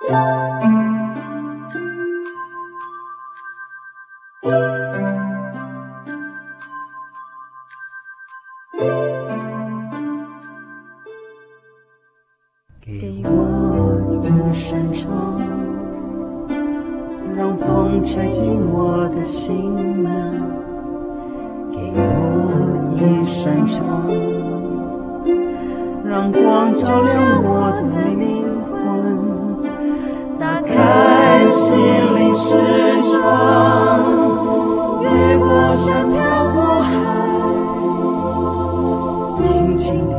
给我一扇窗，让风吹进我的心门，给我一扇窗，让光照亮我的命。心灵时装，越过山，飘过海，轻轻。